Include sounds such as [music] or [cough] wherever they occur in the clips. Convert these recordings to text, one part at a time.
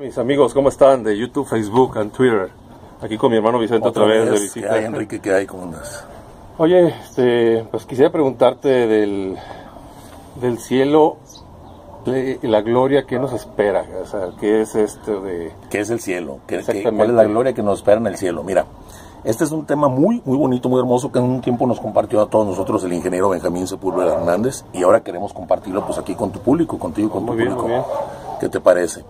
Mis amigos, ¿cómo están? De YouTube, Facebook y Twitter. Aquí con mi hermano Vicente otra, vez, de visita. ¿Qué hay, Enrique? ¿Qué hay? ¿Cómo andas? Oye, este, pues quisiera preguntarte del, del cielo la gloria que nos espera. O sea, ¿qué es esto de...? ¿Qué es el cielo? ¿Qué, ¿Cuál es la gloria que nos espera en el cielo? Mira, este es un tema muy, muy bonito, muy hermoso que en un tiempo nos compartió a todos nosotros el ingeniero Benjamín Sepúlveda Hernández y ahora queremos compartirlo pues aquí con tu público, contigo, con tu público. ¿Qué te parece?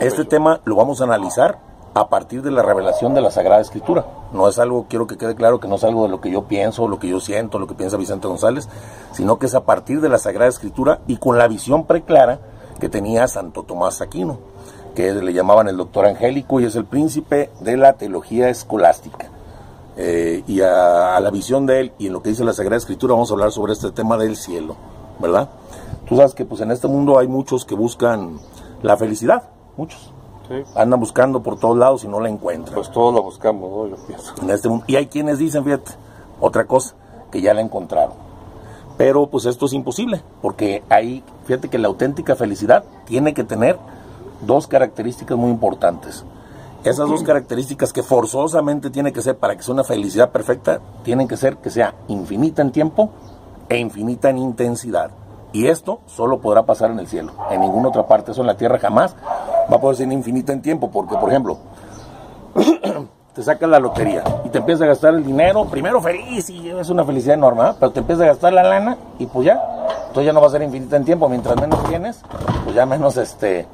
este tema lo vamos a analizar a partir de la revelación de la Sagrada Escritura. No es algo, quiero que quede claro que no es algo de lo que yo pienso, lo que yo siento, lo que piensa Vicente González, sino que es a partir de la Sagrada Escritura y con la visión preclara que tenía Santo Tomás Aquino que le llamaban el doctor angélico y es el príncipe de la teología escolástica. Eh, y a, la visión de él y en lo que dice la Sagrada Escritura vamos a hablar sobre este tema del cielo, ¿verdad? Tú sabes que pues en este mundo hay muchos que buscan la felicidad, muchos. Andan buscando por todos lados y no la encuentran. Pues todos la buscamos, ¿no? Yo pienso. En este mundo. Y hay quienes dicen, fíjate, otra cosa, que ya la encontraron. Pero pues esto es imposible, porque ahí, fíjate que la auténtica felicidad tiene que tener dos características muy importantes. Esas dos características que forzosamente tiene que ser para que sea una felicidad perfecta, tienen que ser que sea infinita en tiempo e infinita en intensidad. Y esto solo podrá pasar en el cielo, en ninguna otra parte, eso en la tierra jamás va a poder ser infinita en tiempo, porque por ejemplo, [clears throat] te sacas la lotería y te empiezas a gastar el dinero, primero feliz y es una felicidad enorme, pero te empiezas a gastar la lana y pues ya, entonces ya no va a ser infinita en tiempo, mientras menos tienes, pues ya menos este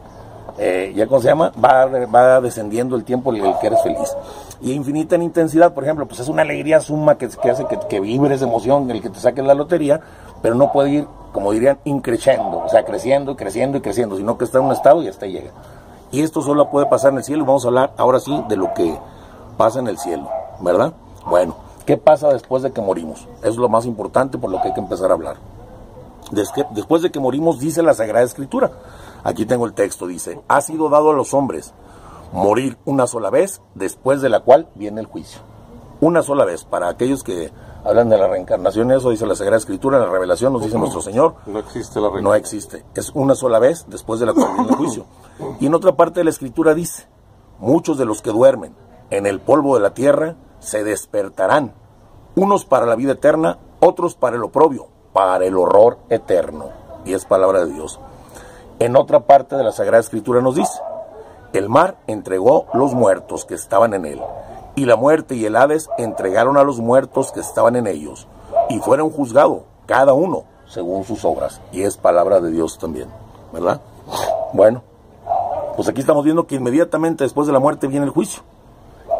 eh, ya cómo se llama, va, va descendiendo el tiempo en el que eres feliz. Y infinita en intensidad, por ejemplo, pues es una alegría suma que, que hace que, que, vibres de emoción el que te saques la lotería, pero no puede ir, como dirían, increciendo, o sea, creciendo y creciendo y creciendo, sino que está en un estado y hasta llega. Y esto solo puede pasar en el cielo, vamos a hablar ahora sí de lo que pasa en el cielo, ¿verdad? Bueno, ¿qué pasa después de que morimos? es lo más importante por lo que hay que empezar a hablar. Después de que morimos, dice la Sagrada Escritura, Aquí tengo el texto, dice, ha sido dado a los hombres morir una sola vez, después de la cual viene el juicio. Una sola vez, para aquellos que hablan de la reencarnación, eso dice la Sagrada Escritura, la revelación nos dice nuestro Señor. No existe la reencarnación. No existe, es una sola vez, después de la cual viene el juicio. Y en otra parte de la Escritura dice, muchos de los que duermen en el polvo de la tierra se despertarán, unos para la vida eterna, otros para el oprobio, para el horror eterno. Y es palabra de Dios. En otra parte de la Sagrada Escritura nos dice, el mar entregó los muertos que estaban en él, y la muerte y el Hades entregaron a los muertos que estaban en ellos, y fueron juzgados cada uno según sus obras. Y es palabra de Dios también, ¿verdad? Bueno, pues aquí estamos viendo que inmediatamente después de la muerte viene el juicio.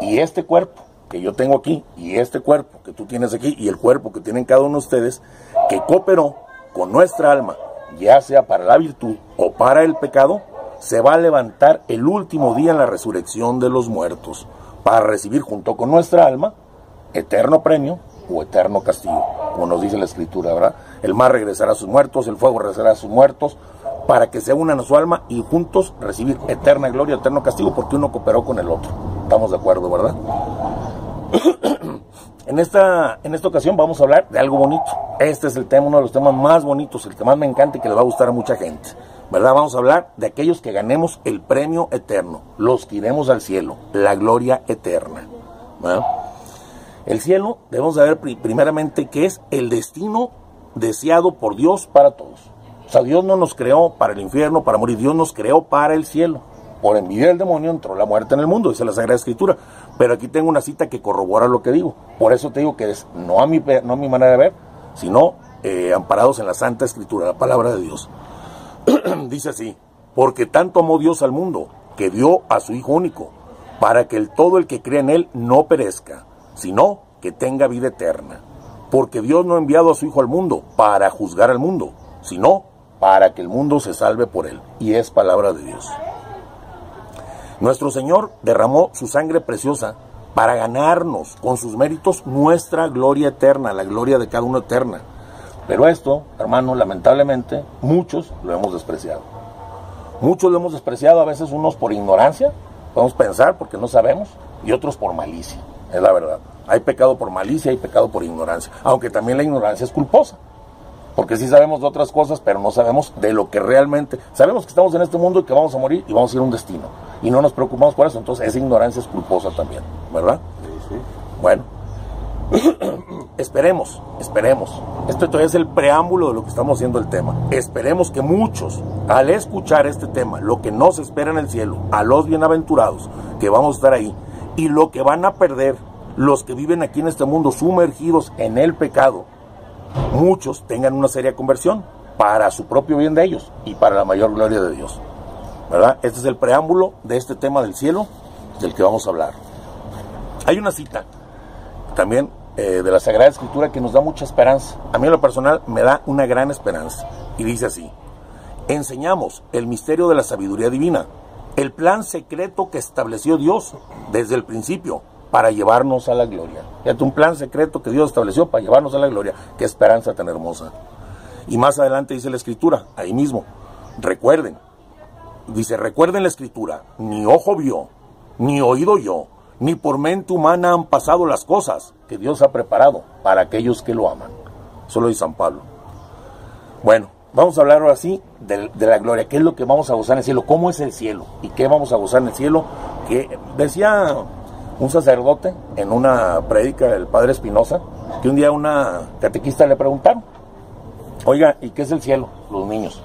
Y este cuerpo que yo tengo aquí, y este cuerpo que tú tienes aquí, y el cuerpo que tienen cada uno de ustedes, que cooperó con nuestra alma ya sea para la virtud o para el pecado, se va a levantar el último día en la resurrección de los muertos, para recibir junto con nuestra alma eterno premio o eterno castigo, como nos dice la escritura, ¿verdad? El mar regresará a sus muertos, el fuego regresará a sus muertos, para que se unan a su alma y juntos recibir eterna gloria, eterno castigo, porque uno cooperó con el otro. Estamos de acuerdo, ¿verdad? [clears throat] En esta, en esta ocasión vamos a hablar de algo bonito. Este es el tema, uno de los temas más bonitos, el que más me encanta y que le va a gustar a mucha gente. ¿Verdad? Vamos a hablar de aquellos que ganemos el premio eterno, los que iremos al cielo, la gloria eterna. El cielo, debemos saber primeramente que es el destino deseado por Dios para todos. O sea, Dios no nos creó para el infierno, para morir, Dios nos creó para el cielo. Por envidia del demonio entró la muerte en el mundo, dice la Sagrada Escritura. Pero aquí tengo una cita que corrobora lo que digo. Por eso te digo que es no a mi, no a mi manera de ver, sino eh, amparados en la Santa Escritura, la palabra de Dios. [clears throat] dice así, porque tanto amó Dios al mundo, que dio a su Hijo único, para que el, todo el que cree en Él no perezca, sino que tenga vida eterna. Porque Dios no ha enviado a su Hijo al mundo para juzgar al mundo, sino para que el mundo se salve por Él. Y es palabra de Dios. Nuestro Señor derramó su sangre preciosa para ganarnos con sus méritos nuestra gloria eterna, la gloria de cada uno eterna. Pero esto, hermano, lamentablemente, muchos lo hemos despreciado. Muchos lo hemos despreciado, a veces unos por ignorancia, podemos pensar porque no sabemos, y otros por malicia, es la verdad. Hay pecado por malicia, hay pecado por ignorancia, aunque también la ignorancia es culposa. Porque sí sabemos de otras cosas, pero no sabemos de lo que realmente. Sabemos que estamos en este mundo y que vamos a morir y vamos a ir a un destino. Y no nos preocupamos por eso. Entonces esa ignorancia es culposa también, ¿verdad? Sí, sí. Bueno, [coughs] esperemos, esperemos. Esto todavía es el preámbulo de lo que estamos haciendo el tema. Esperemos que muchos, al escuchar este tema, lo que nos espera en el cielo, a los bienaventurados, que vamos a estar ahí, y lo que van a perder los que viven aquí en este mundo sumergidos en el pecado, muchos tengan una seria conversión para su propio bien de ellos y para la mayor gloria de Dios. ¿Verdad? Este es el preámbulo de este tema del cielo del que vamos a hablar. Hay una cita también eh, de la Sagrada Escritura que nos da mucha esperanza. A mí en lo personal me da una gran esperanza. Y dice así, enseñamos el misterio de la sabiduría divina, el plan secreto que estableció Dios desde el principio para llevarnos a la gloria. Fíjate, un plan secreto que Dios estableció para llevarnos a la gloria. Qué esperanza tan hermosa. Y más adelante dice la escritura, ahí mismo, recuerden, dice, recuerden la escritura, ni ojo vio, ni oído yo, ni por mente humana han pasado las cosas que Dios ha preparado para aquellos que lo aman. Solo dice San Pablo. Bueno, vamos a hablar ahora sí de, la gloria. ¿Qué es lo que vamos a gozar en el cielo? ¿Cómo es el cielo? ¿Y qué vamos a gozar en el cielo? Que decía un sacerdote en una prédica del padre Espinosa que un día una catequista le preguntaron, oiga, ¿y qué es el cielo? Los niños.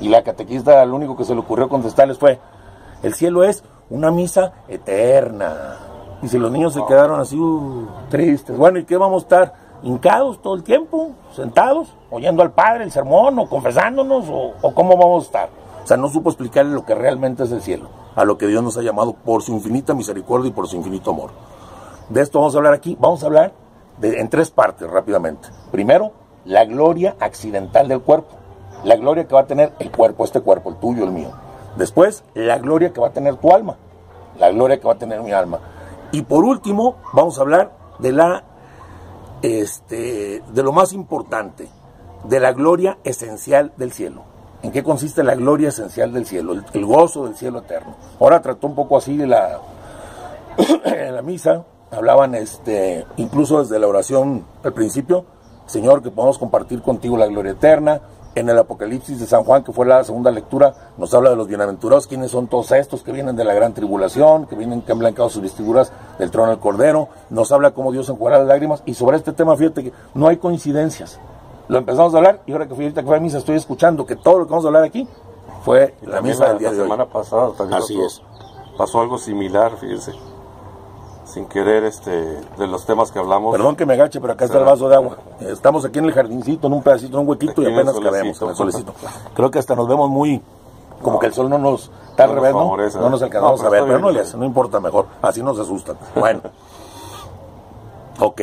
Y la catequista lo único que se le ocurrió contestarles fue, el cielo es una misa eterna. Y si los niños se quedaron así uh, tristes, bueno, ¿y qué vamos a estar? ¿Hincados todo el tiempo? ¿Sentados? ¿Oyendo al Padre el sermón? ¿O confesándonos? ¿O, cómo vamos a estar? O sea, no supo explicarle lo que realmente es el cielo, a lo que Dios nos ha llamado por su infinita misericordia y por su infinito amor. De esto vamos a hablar aquí. Vamos a hablar en tres partes rápidamente. Primero, la gloria accidental del cuerpo. La gloria que va a tener el cuerpo, este cuerpo, el tuyo, el mío. Después, la gloria que va a tener tu alma, la gloria que va a tener mi alma. Y por último, vamos a hablar de la este de lo más importante, de la gloria esencial del cielo. ¿En qué consiste la gloria esencial del cielo? El, gozo del cielo eterno. Ahora trató un poco así de la [coughs] la misa, hablaban este incluso desde la oración al principio, Señor, que podamos compartir contigo la gloria eterna, en el Apocalipsis de San Juan, que fue la segunda lectura, nos habla de los bienaventurados, quiénes son todos estos que vienen de la gran tribulación, que vienen que han blancado sus vestiduras del trono del Cordero, nos habla cómo Dios enjuagará las lágrimas, y sobre este tema, fíjate que no hay coincidencias. Lo empezamos a hablar, y ahora que fui ahorita que fue a misa, estoy escuchando que todo lo que vamos a hablar aquí fue la misa la, del día la de hoy. semana pasada también Así pasó- es. pasó algo similar, fíjense. Sin querer, este, de los temas que hablamos. Perdón que me agache, pero acá está el vaso de agua. Estamos aquí en el jardincito, en un pedacito, en un huequito y Aquí el apenas cabemos en el solecito. Creo que hasta nos vemos muy... Como No. que el sol no nos... Está al No revés, ¿no? favorece, No ¿no? nos alcanzamos a ver, pero no le hace, no importa mejor. Así nos asustan. Bueno. ok.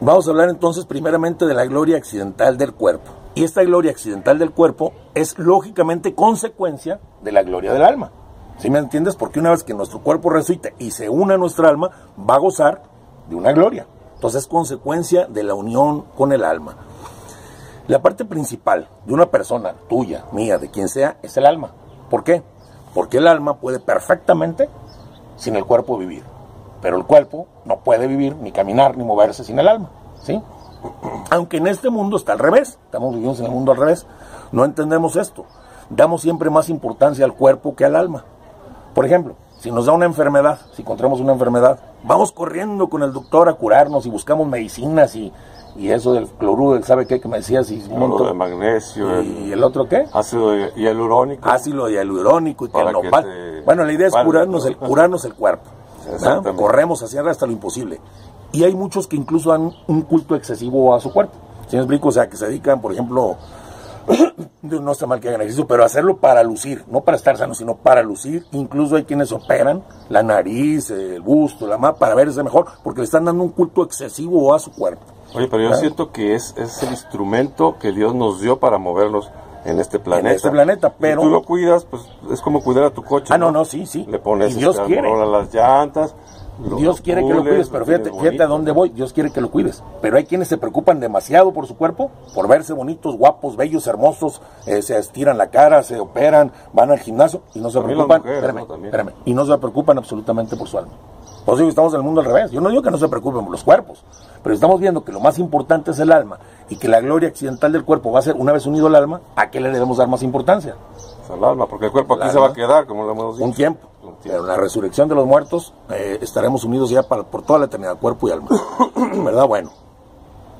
Vamos a hablar entonces primeramente de la gloria accidental del cuerpo. Y esta gloria accidental del cuerpo es lógicamente consecuencia de la gloria del alma. ¿Sí me entiendes? Porque una vez que nuestro cuerpo resucita y se une a nuestra alma, va a gozar de una gloria. Entonces es consecuencia de la unión con el alma. La parte principal de una persona, tuya, mía, de quien sea, es el alma. ¿Por qué? Porque el alma puede perfectamente sin el cuerpo vivir. Pero el cuerpo no puede vivir, ni caminar, ni moverse sin el alma. ¿Sí? [clears throat] Aunque en este mundo está al revés, estamos viviendo en el mundo al revés, no entendemos esto. Damos siempre más importancia al cuerpo que al alma. Por ejemplo, si nos da una enfermedad, si encontramos una enfermedad, vamos corriendo con el doctor a curarnos y buscamos medicinas y, y eso del cloruro, del sabe qué que me decías, y, montón- de magnesio, y el el otro qué? ácido hialurónico. ácido hialurónico y que Para que te Bueno, la idea es curarnos ¿no? el, curarnos el cuerpo. [laughs] Corremos hacia arriba hasta lo imposible. Y hay muchos que incluso dan un culto excesivo a su cuerpo. ¿Sí me explico? O sea, que se dedican, por ejemplo, [coughs] no está mal que hagan ejercicio, pero hacerlo para lucir, no para estar sano, sino para lucir. Incluso hay quienes operan la nariz, el busto, la mano, para verse mejor, porque le están dando un culto excesivo a su cuerpo. Oye, pero yo siento que es, es el instrumento que Dios nos dio para movernos en este planeta. este planeta, pero- tú lo cuidas, pues es como cuidar a tu coche. Ah, no, no, sí, sí. Le pones Y Dios quiere. las llantas, Lo Dios quiere que lo cuides, pero fíjate, fíjate a dónde voy. Dios quiere que lo cuides. Pero hay quienes se preocupan demasiado por su cuerpo, por verse bonitos, guapos, bellos, hermosos, eh, se estiran la cara, se operan, van al gimnasio y no se También preocupan. mujeres, espérame, ¿no? También. espérame, y no se preocupan absolutamente por su alma. Por eso estamos en el mundo al revés. Yo no digo que no se preocupen por los cuerpos, pero estamos viendo que lo más importante es el alma y que la gloria accidental del cuerpo va a ser una vez unido el alma, ¿a qué le debemos dar más importancia? Al alma, porque el cuerpo aquí se va a quedar, como lo hemos dicho. un tiempo. En la resurrección de los muertos eh, estaremos unidos ya para, por toda la eternidad, cuerpo y alma. [coughs] ¿Verdad? Bueno.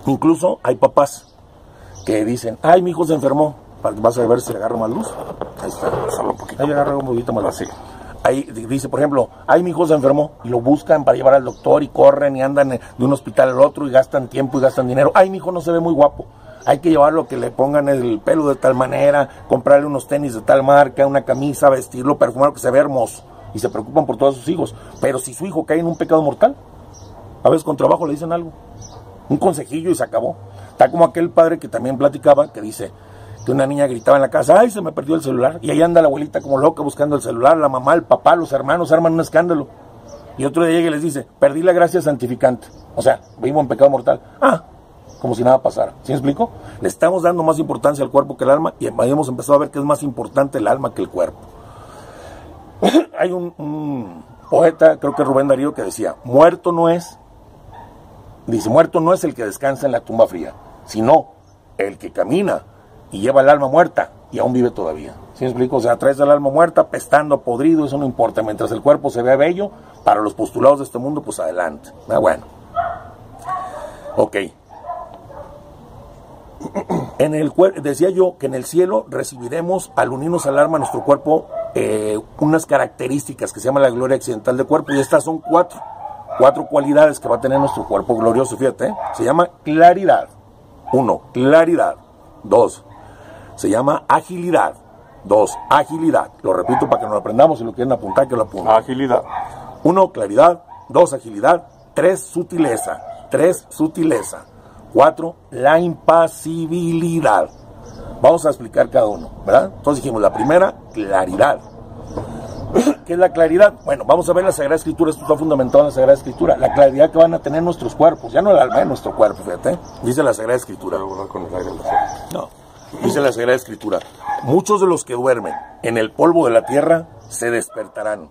Incluso hay papás que dicen, ay, mi hijo se enfermó. Vas a ver si le agarro más luz. Ahí está. Solo un poquito. Ahí agarra un poquito más luz. Así. Ahí di- dice, por ejemplo, ay, mi hijo se enfermó y lo buscan para llevar al doctor y corren y andan de un hospital al otro y gastan tiempo y gastan dinero. Ay, mi hijo no se ve muy guapo. Hay que llevarlo que le pongan el pelo de tal manera, comprarle unos tenis de tal marca, una camisa, vestirlo, perfumarlo, que se vea hermoso. Y se preocupan por todos sus hijos. Pero si su hijo cae en un pecado mortal, a veces con trabajo le dicen algo. Un consejillo y se acabó. Está como aquel padre que también platicaba, que dice que una niña gritaba en la casa, ay, se me perdió el celular. Y ahí anda la abuelita como loca buscando el celular, la mamá, el papá, los hermanos arman un escándalo. Y otro día llega y les dice, perdí la gracia santificante. O sea, vivo en pecado mortal. Ah, como si nada pasara. ¿Sí me explico? Le estamos dando más importancia al cuerpo que al alma y hemos empezado a ver que es más importante el alma que el cuerpo. [coughs] Hay un, poeta, creo que Rubén Darío, que decía, muerto no es Dice, muerto no es el que descansa en la tumba fría, sino el que camina y lleva el alma muerta y aún vive todavía. ¿Sí me explico? O sea, traes el alma muerta, pestando, podrido, eso no importa. Mientras el cuerpo se vea bello, para los postulados de este mundo, pues adelante. Ah, bueno. Ok. En el decía yo que en el cielo recibiremos al unirnos al alma nuestro cuerpo eh, unas características que se llama la gloria accidental del cuerpo y estas son cuatro cuatro cualidades que va a tener nuestro cuerpo glorioso, fíjate, ¿eh? se llama claridad. Uno, claridad. Dos, se llama agilidad. Dos, agilidad. Lo repito para que nos lo aprendamos, si lo quieren apuntar, que lo apunten. Agilidad. Uno, claridad. Dos, agilidad. Tres, sutileza. Tres, sutileza. Cuatro, la impasibilidad. Vamos a explicar cada uno, ¿verdad? Entonces dijimos, la primera, claridad. [clears throat] ¿Qué es la claridad? Bueno, vamos a ver la Sagrada Escritura, esto está fundamentado en la Sagrada Escritura, la claridad que van a tener nuestros cuerpos, ya no el alma de nuestro cuerpo, fíjate, dice la Sagrada Escritura. No, dice la Sagrada Escritura, muchos de los que duermen en el polvo de la tierra se despertarán,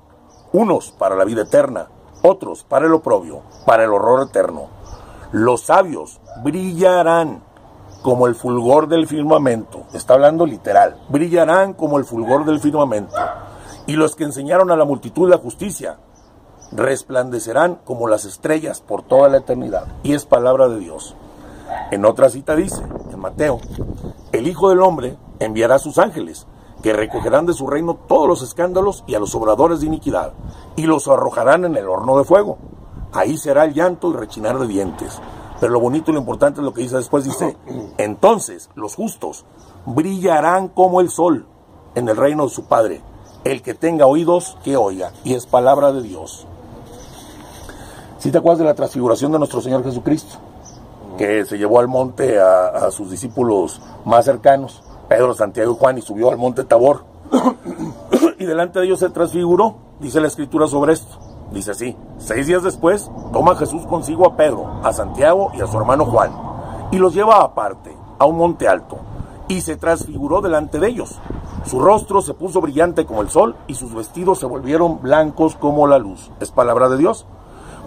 unos para la vida eterna, otros para el oprobio, para el horror eterno. Los sabios brillarán como el fulgor del firmamento, está hablando literal, brillarán como el fulgor del firmamento. Y los que enseñaron a la multitud la justicia resplandecerán como las estrellas por toda la eternidad. Y es palabra de Dios. En otra cita dice, en Mateo, el Hijo del Hombre enviará sus ángeles, que recogerán de su reino todos los escándalos y a los obradores de iniquidad, y los arrojarán en el horno de fuego. Ahí será el llanto y rechinar de dientes. Pero lo bonito y lo importante es lo que dice después, dice, [clears throat] entonces los justos brillarán como el sol en el reino de su Padre. El que tenga oídos, que oiga. Y es palabra de Dios. Si te acuerdas de la transfiguración de nuestro Señor Jesucristo? que se llevó al monte a, a sus discípulos más cercanos, Pedro, Santiago y Juan, y subió al monte Tabor. [clears throat] y delante de ellos se transfiguró, dice la escritura sobre esto. Dice así, seis días después, toma Jesús consigo a Pedro, a Santiago y a su hermano Juan, y los lleva aparte, a un monte alto, y se transfiguró delante de ellos. Su rostro se puso brillante como el sol, y sus vestidos se volvieron blancos como la luz. ¿Es palabra de Dios?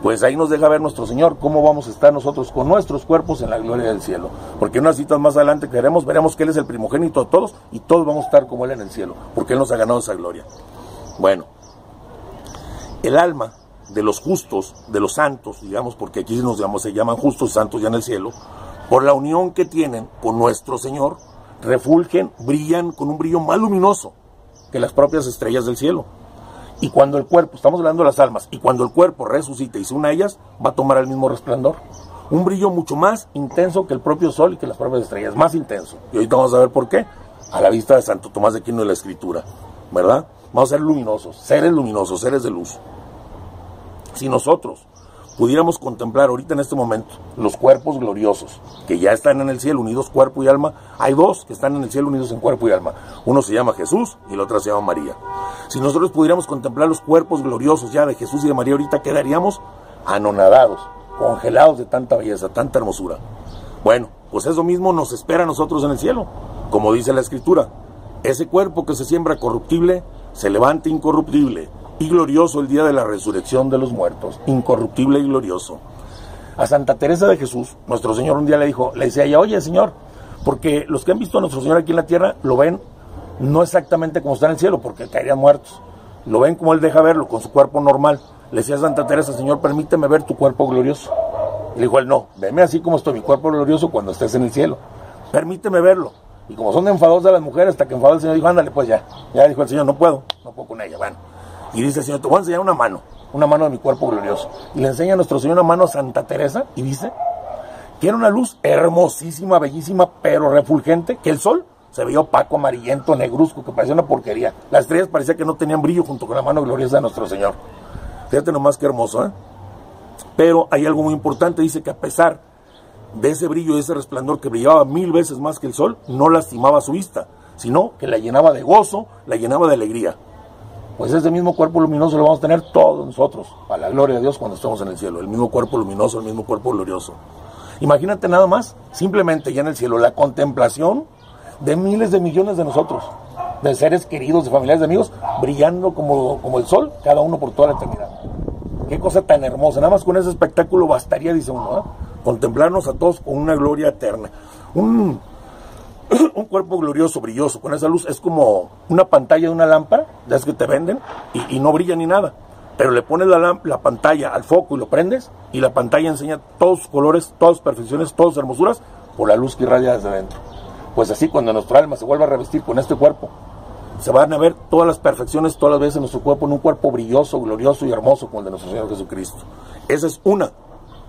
pues ahí nos deja ver nuestro Señor cómo vamos a estar nosotros con nuestros cuerpos en la gloria del cielo. Porque unas citas más adelante que veremos, veremos que Él es el primogénito de todos y todos vamos a estar como Él en el cielo, porque Él nos ha ganado esa gloria. Bueno, el alma de los justos, de los santos, digamos, porque aquí nos llamamos, se llaman justos santos ya en el cielo, por la unión que tienen con nuestro Señor, refulgen, brillan con un brillo más luminoso que las propias estrellas del cielo. Y cuando el cuerpo, estamos hablando de las almas, y cuando el cuerpo resucite y se una a ellas, va a tomar el mismo resplandor. Un brillo mucho más intenso que el propio sol y que las propias estrellas, más intenso. Y ahorita vamos a ver por qué, a la vista de Santo Tomás de Aquino de la Escritura, ¿verdad? Vamos a ser luminosos, seres luminosos, seres de luz. Si nosotros, pudiéramos contemplar ahorita en este momento los cuerpos gloriosos que ya están en el cielo, unidos cuerpo y alma, hay dos que están en el cielo unidos en cuerpo y alma. Uno se llama Jesús y el otro se llama María. Si nosotros pudiéramos contemplar los cuerpos gloriosos ya de Jesús y de María, ahorita quedaríamos anonadados, congelados de tanta belleza, tanta hermosura. Bueno, pues eso mismo nos espera a nosotros en el cielo, como dice la Escritura. Ese cuerpo que se siembra corruptible, se levanta incorruptible y glorioso el día de la resurrección de los muertos, incorruptible y glorioso. A Santa Teresa de Jesús, nuestro Señor un día le dijo, le decía ella, oye Señor, porque los que han visto a nuestro Señor aquí en la tierra lo ven no exactamente como está en el cielo, porque caerían muertos. Lo ven como Él deja verlo, con su cuerpo normal. Le decía a Santa Teresa, Señor, permíteme ver tu cuerpo glorioso. Le dijo él, no, veme así como estoy, mi cuerpo glorioso cuando estés en el cielo. Permíteme verlo. Y como son enfadosas las mujeres, hasta que enfadó el Señor, dijo, ándale, pues ya. Ya dijo el Señor, no puedo, no puedo con ella. Bueno, y dice el Señor, te voy a enseñar una mano, una mano de mi cuerpo glorioso. Y le enseña a nuestro Señor una mano a Santa Teresa y dice que era una luz hermosísima, bellísima, pero refulgente, que el sol se veía opaco, amarillento, negruzco, que parecía una porquería. Las estrellas parecía que no tenían brillo junto con la mano gloriosa de nuestro Señor. Fíjate nomás qué hermoso, ¿eh? Pero hay algo muy importante, dice que a pesar de ese brillo y ese resplandor que brillaba mil veces más que el sol, no lastimaba su vista, sino que la llenaba de gozo, la llenaba de alegría pues ese mismo cuerpo luminoso lo vamos a tener todos nosotros, a la gloria de Dios cuando estemos en el cielo, el mismo cuerpo luminoso, el mismo cuerpo glorioso. Imagínate nada más, simplemente ya en el cielo, la contemplación de miles de millones de nosotros, de seres queridos, de familiares, de amigos, brillando como, como el sol, cada uno por toda la eternidad. Qué cosa tan hermosa, nada más con ese espectáculo bastaría, dice uno, ¿eh? Contemplarnos a todos con una gloria eterna. [clears throat] Un, cuerpo glorioso, brilloso, con esa luz, es como una pantalla de una lámpara, ya es que te venden, y, no brilla ni nada. Pero le pones la, la, pantalla al foco y lo prendes, y la pantalla enseña todos sus colores, todas sus perfecciones, todas sus hermosuras, por la luz que irradia desde adentro. Pues así, cuando nuestro alma se vuelva a revestir con este cuerpo, se van a ver todas las perfecciones, todas las veces en nuestro cuerpo, en un cuerpo brilloso, glorioso y hermoso como el de nuestro Señor Jesucristo. Esa es una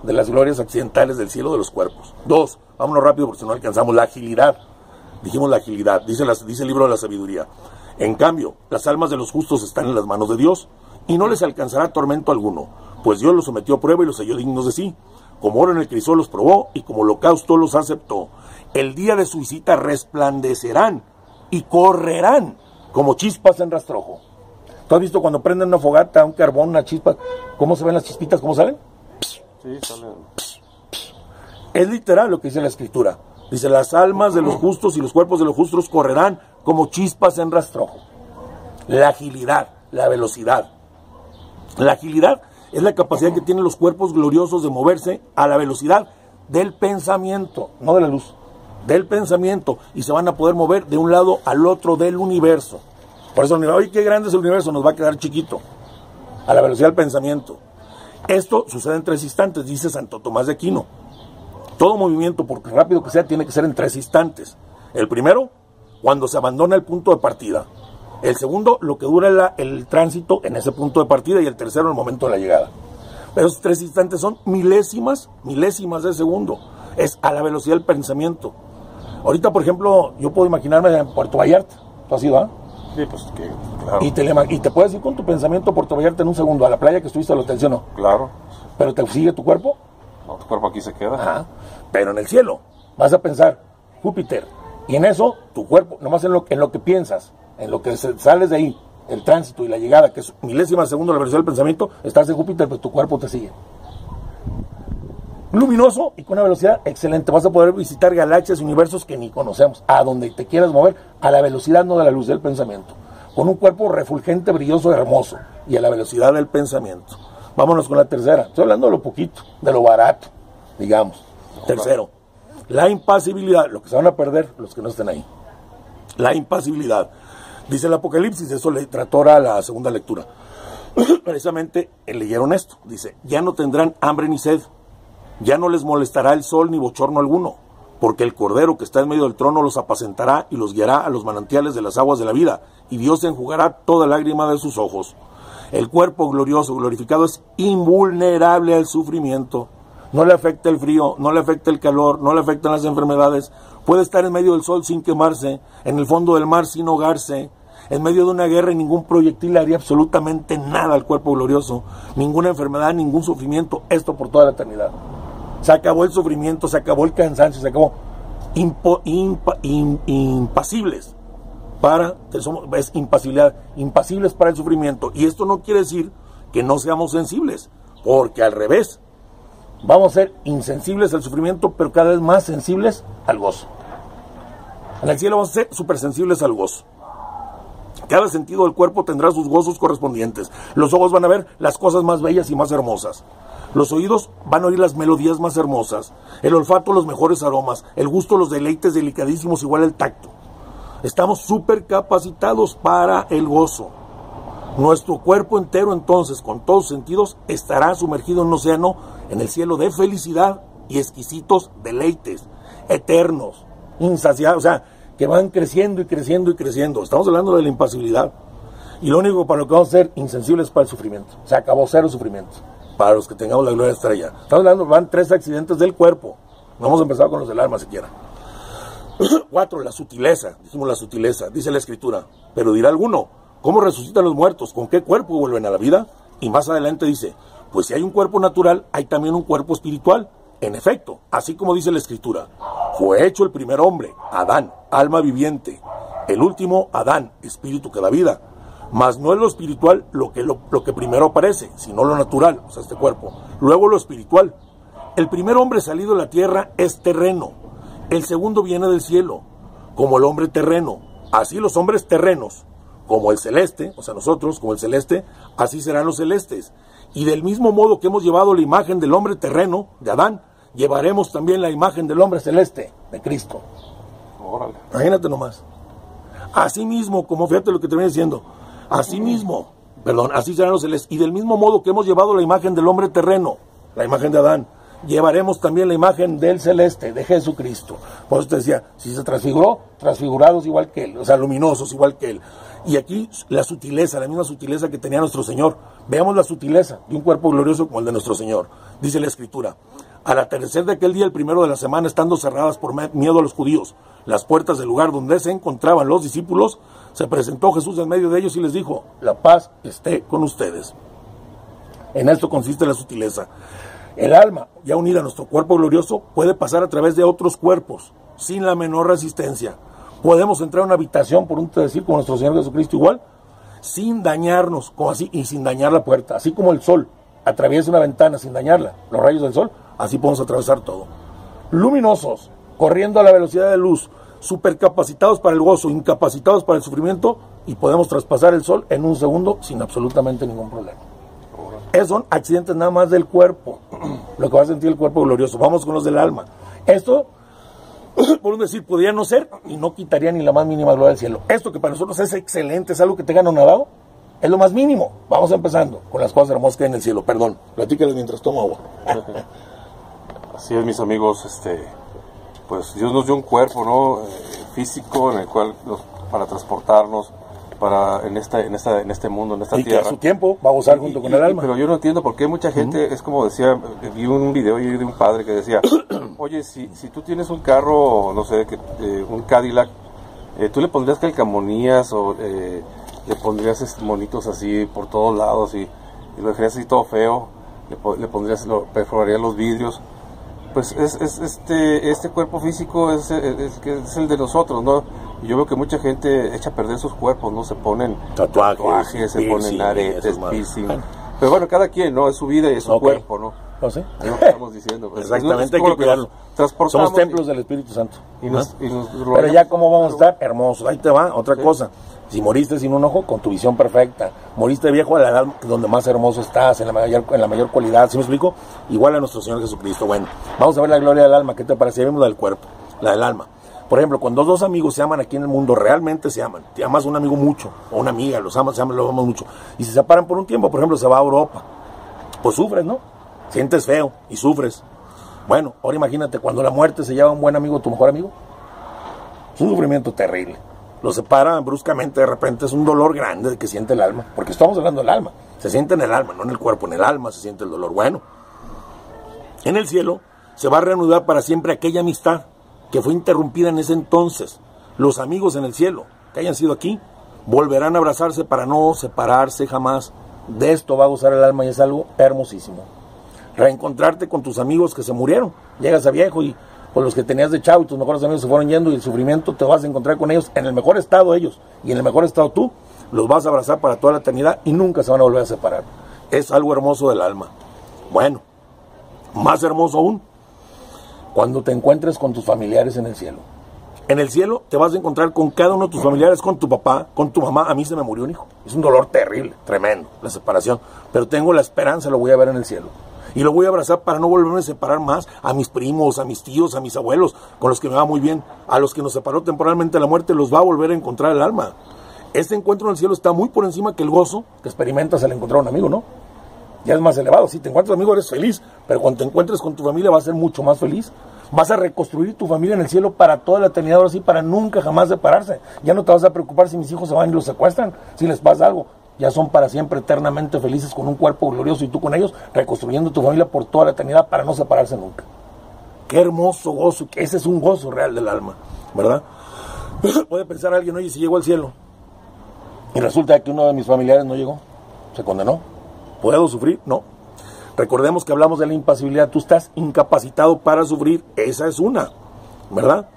de las glorias accidentales del cielo de los cuerpos. Dos, vámonos rápido porque si no alcanzamos la agilidad dijimos la agilidad, dice, dice el libro de la sabiduría. En cambio, las almas de los justos están en las manos de Dios y no les alcanzará tormento alguno, pues Dios los sometió a prueba y los halló dignos de sí. Como oro en el crisol los probó y como holocausto los aceptó. El día de su visita resplandecerán y correrán como chispas en rastrojo. ¿Tú has visto cuando prenden una fogata, un carbón, una chispa, cómo se ven las chispitas, cómo salen? Es literal lo que dice la escritura. Dice, las almas de los justos y los cuerpos de los justos correrán como chispas en rastrojo. La agilidad, la velocidad. La agilidad es la capacidad que tienen los cuerpos gloriosos de moverse a la velocidad del pensamiento, no de la luz, del pensamiento, y se van a poder mover de un lado al otro del universo. Por eso, oye, qué grande es el universo, nos va a quedar chiquito, a la velocidad del pensamiento. Esto sucede en tres instantes, dice Santo Tomás de Aquino. Todo movimiento, por rápido que sea, tiene que ser en tres instantes. El primero, cuando se abandona el punto de partida. El segundo, lo que dura el tránsito en ese punto de partida. Y el tercero, el momento de la llegada. Pero esos tres instantes son milésimas, milésimas de segundo. Es a la velocidad del pensamiento. Ahorita, por ejemplo, yo puedo imaginarme en Puerto Vallarta. ¿Tú has ido, ah? Sí, pues que, claro. Y te, y te puedes ir con tu pensamiento a Puerto Vallarta en un segundo, a la playa que estuviste a la atención, ¿no? Claro. Pero te sigue tu cuerpo no, tu cuerpo aquí se queda. Ajá. Pero en el cielo vas a pensar Júpiter. Y en eso, tu cuerpo, nomás en lo, en lo que piensas, en lo que sales de ahí, el tránsito y la llegada, que es milésima segundo la velocidad del pensamiento, estás en Júpiter, pero tu cuerpo te sigue. Luminoso y con una velocidad excelente. Vas a poder visitar galaxias universos que ni conocemos, a donde te quieras mover, a la velocidad no de la luz del pensamiento. Con un cuerpo refulgente, brilloso, hermoso, y a la velocidad del pensamiento. Vámonos con la tercera. Estoy hablando de lo poquito, de lo barato, digamos. Tercero, la impasibilidad, lo que se van a perder los que no estén ahí. La impasibilidad. Dice el Apocalipsis, eso le trató a la segunda lectura. [clears throat] Precisamente eh, leyeron esto. Dice, ya no tendrán hambre ni sed, ya no les molestará el sol ni bochorno alguno, porque el Cordero que está en medio del trono los apacentará y los guiará a los manantiales de las aguas de la vida, y Dios enjugará toda lágrima de sus ojos. El cuerpo glorioso, glorificado, es invulnerable al sufrimiento. No le afecta el frío, no le afecta el calor, no le afectan las enfermedades. Puede estar en medio del sol sin quemarse, en el fondo del mar sin ahogarse. en medio de una guerra y ningún proyectil haría absolutamente nada al cuerpo glorioso, ninguna enfermedad, ningún sufrimiento, esto por toda la eternidad. Se acabó el sufrimiento, se acabó el cansancio, se acabó impasibles para, es impasibilidad, impasibles para el sufrimiento. Y esto no quiere decir que no seamos sensibles, porque al revés, vamos a ser insensibles al sufrimiento, pero cada vez más sensibles al gozo. En el cielo vamos a ser súper sensibles al gozo. Cada sentido del cuerpo tendrá sus gozos correspondientes. Los ojos van a ver las cosas más bellas y más hermosas. Los oídos van a oír las melodías más hermosas. El olfato los mejores aromas. El gusto los deleites delicadísimos igual el tacto. Estamos súper capacitados para el gozo. Nuestro cuerpo entero entonces, con todos sentidos, estará sumergido en un océano, en el cielo de felicidad y exquisitos deleites, eternos, insaciados, o sea, que van creciendo y creciendo y creciendo. Estamos hablando de la impasibilidad. Y lo único para lo que vamos a ser insensibles para el sufrimiento. Se acabó cero sufrimiento. Para los que tengamos la gloria allá. Estamos hablando, van tres accidentes del cuerpo. No hemos empezado con los del alma siquiera. [clears throat] Cuatro, la sutileza. Dijimos la sutileza. Dice la escritura. Pero dirá alguno, ¿cómo resucitan los muertos? ¿Con qué cuerpo vuelven a la vida? Y más adelante dice, pues si hay un cuerpo natural, hay también un cuerpo espiritual. En efecto, así como dice la escritura, fue hecho el primer hombre, Adán, alma viviente, el último, Adán, espíritu que da vida. Mas no es lo espiritual lo que, lo, que primero aparece, sino lo natural, o sea, este cuerpo. Luego lo espiritual. El primer hombre salido de la tierra es terreno, el segundo viene del cielo, como el hombre terreno. Así los hombres terrenos, como el celeste, o sea, nosotros, como el celeste, así serán los celestes. Y del mismo modo que hemos llevado la imagen del hombre terreno, de Adán, llevaremos también la imagen del hombre celeste, de Cristo. Imagínate nomás. Así mismo, como fíjate lo que te viene diciendo, así mismo, perdón, así serán los celestes. Y del mismo modo que hemos llevado la imagen del hombre terreno, la imagen de Adán, llevaremos también la imagen del celeste, de Jesucristo. Por eso te decía, si se transfiguró, transfigurados igual que Él, o sea, luminosos igual que Él. Y aquí la sutileza, la misma sutileza que tenía nuestro Señor. Veamos la sutileza de un cuerpo glorioso como el de nuestro Señor. Dice la Escritura. Al atardecer de aquel día, el primero de la semana, estando cerradas por miedo a los judíos, las puertas del lugar donde se encontraban los discípulos, se presentó Jesús en medio de ellos y les dijo, la paz esté con ustedes. En esto consiste la sutileza. El alma, ya unida a nuestro cuerpo glorioso, puede pasar a través de otros cuerpos, sin la menor resistencia. Podemos entrar a una habitación, por un decir, como nuestro Señor Jesucristo igual, sin dañarnos, como así, y sin dañar la puerta. Así como el sol atraviesa una ventana sin dañarla, los rayos del sol, así podemos atravesar todo. Luminosos, corriendo a la velocidad de luz, supercapacitados para el gozo, incapacitados para el sufrimiento, y podemos traspasar el sol en un segundo sin absolutamente ningún problema. Esos son accidentes nada más del cuerpo, [clears throat] lo que va a sentir el cuerpo glorioso. Vamos con los del alma. Esto, [clears throat] por decir, podría no ser y no quitaría ni la más mínima gloria del cielo. Esto que para nosotros es excelente, es algo que te gana nadado, es lo más mínimo. Vamos empezando con las cosas hermosas que hay en el cielo. Perdón, platícales mientras tomo agua. [laughs] Así es, mis amigos, este, pues Dios nos dio un cuerpo, ¿no? Eh, físico en el cual para transportarnos, para en esta en esta en este mundo en esta tierra que a su tiempo va a gozar junto con el alma. pero yo no entiendo por qué mucha gente es como decía vi un video de un padre que decía [coughs] oye si, si tú tienes un carro no sé que eh, un Cadillac eh, tú le pondrías calcamonías o eh, le pondrías monitos así por todos lados y, lo dejarías así todo feo le, le pondrías lo perforarías los vidrios pues es, es, este este cuerpo físico es, es, es el de nosotros no y yo veo que mucha gente echa a perder sus cuerpos, ¿no? Se ponen tatuajes, se ponen aretes, piercing. Pero bueno, cada quien, ¿no? Es su vida y es su cuerpo, ¿no? ¿No sé? lo que estamos diciendo. Pues, Exactamente, hay que cuidarlo. Somos templos del Espíritu Santo. Y nos, Pero ya cómo vamos a estar, hermosos. Ahí te va, otra cosa. Si moriste sin un ojo, con tu visión perfecta. Moriste viejo a la edad donde más hermoso estás, en la mayor, en la mayor cualidad. ¿Sí me explico? Igual a nuestro Señor Jesucristo. Bueno, vamos a ver la gloria del alma. ¿Qué te parece? Vemos la del cuerpo, la del alma. Por ejemplo, cuando dos amigos se aman aquí en el mundo, realmente se aman. Te amas a un amigo mucho, o una amiga, los amas, se aman, los amas mucho. Y se separan por un tiempo, por ejemplo, se va a Europa. Pues sufres, ¿no? Sientes feo y sufres. Bueno, ahora imagínate, cuando la muerte se lleva un buen amigo, tu mejor amigo. Es un sufrimiento terrible. Lo separa bruscamente, de repente es un dolor grande que siente el alma. Porque estamos hablando del alma. Se siente en el alma, no en el cuerpo, en el alma se siente el dolor. Bueno, en el cielo se va a reanudar para siempre aquella amistad que fue interrumpida en ese entonces. Los amigos en el cielo, que hayan sido aquí, volverán a abrazarse para no separarse jamás. De esto va a gozar el alma y es algo hermosísimo. Reencontrarte con tus amigos que se murieron. Llegas a viejo y con los que tenías de chavo y tus mejores amigos se fueron yendo y el sufrimiento te vas a encontrar con ellos en el mejor estado ellos y en el mejor estado tú. Los vas a abrazar para toda la eternidad y nunca se van a volver a separar. Es algo hermoso del alma. Bueno, más hermoso aún, cuando te encuentres con tus familiares en el cielo. En el cielo te vas a encontrar con cada uno de tus familiares, con tu papá, con tu mamá. A mí se me murió un hijo. Es un dolor terrible, tremendo, la separación. Pero tengo la esperanza, lo voy a ver en el cielo. Y lo voy a abrazar para no volverme a separar más a mis primos, a mis tíos, a mis abuelos, con los que me va muy bien. A los que nos separó temporalmente la muerte, los va a volver a encontrar el alma. Este encuentro en el cielo está muy por encima que el gozo que experimentas al encontrar un amigo, ¿no? Ya es más elevado. Si te encuentras amigo, eres feliz. Pero cuando te encuentres con tu familia, vas a ser mucho más feliz. Vas a reconstruir tu familia en el cielo para toda la eternidad, ahora sí, para nunca jamás separarse. Ya no te vas a preocupar si mis hijos se van y los secuestran, si les pasa algo. Ya son para siempre eternamente felices con un cuerpo glorioso y tú con ellos, reconstruyendo tu familia por toda la eternidad para no separarse nunca. Qué hermoso gozo, ese es un gozo real del alma, ¿verdad? [clears throat] Puede pensar alguien, oye, si llegó al cielo y resulta que uno de mis familiares no llegó, se condenó. ¿Puedo sufrir? No. Recordemos que hablamos de la impasibilidad, tú estás incapacitado para sufrir, esa es una, ¿verdad?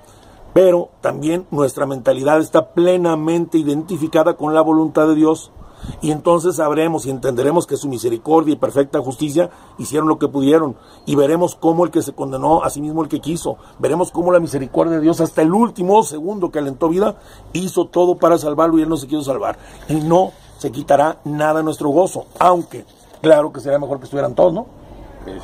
Pero también nuestra mentalidad está plenamente identificada con la voluntad de Dios. Y entonces sabremos y entenderemos que su misericordia y perfecta justicia hicieron lo que pudieron. Y veremos cómo el que se condenó a sí mismo el que quiso. Veremos cómo la misericordia de Dios hasta el último segundo que alentó vida hizo todo para salvarlo y él no se quiso salvar. Y no se quitará nada nuestro gozo. Aunque Claro que sería mejor que estuvieran todos, ¿no?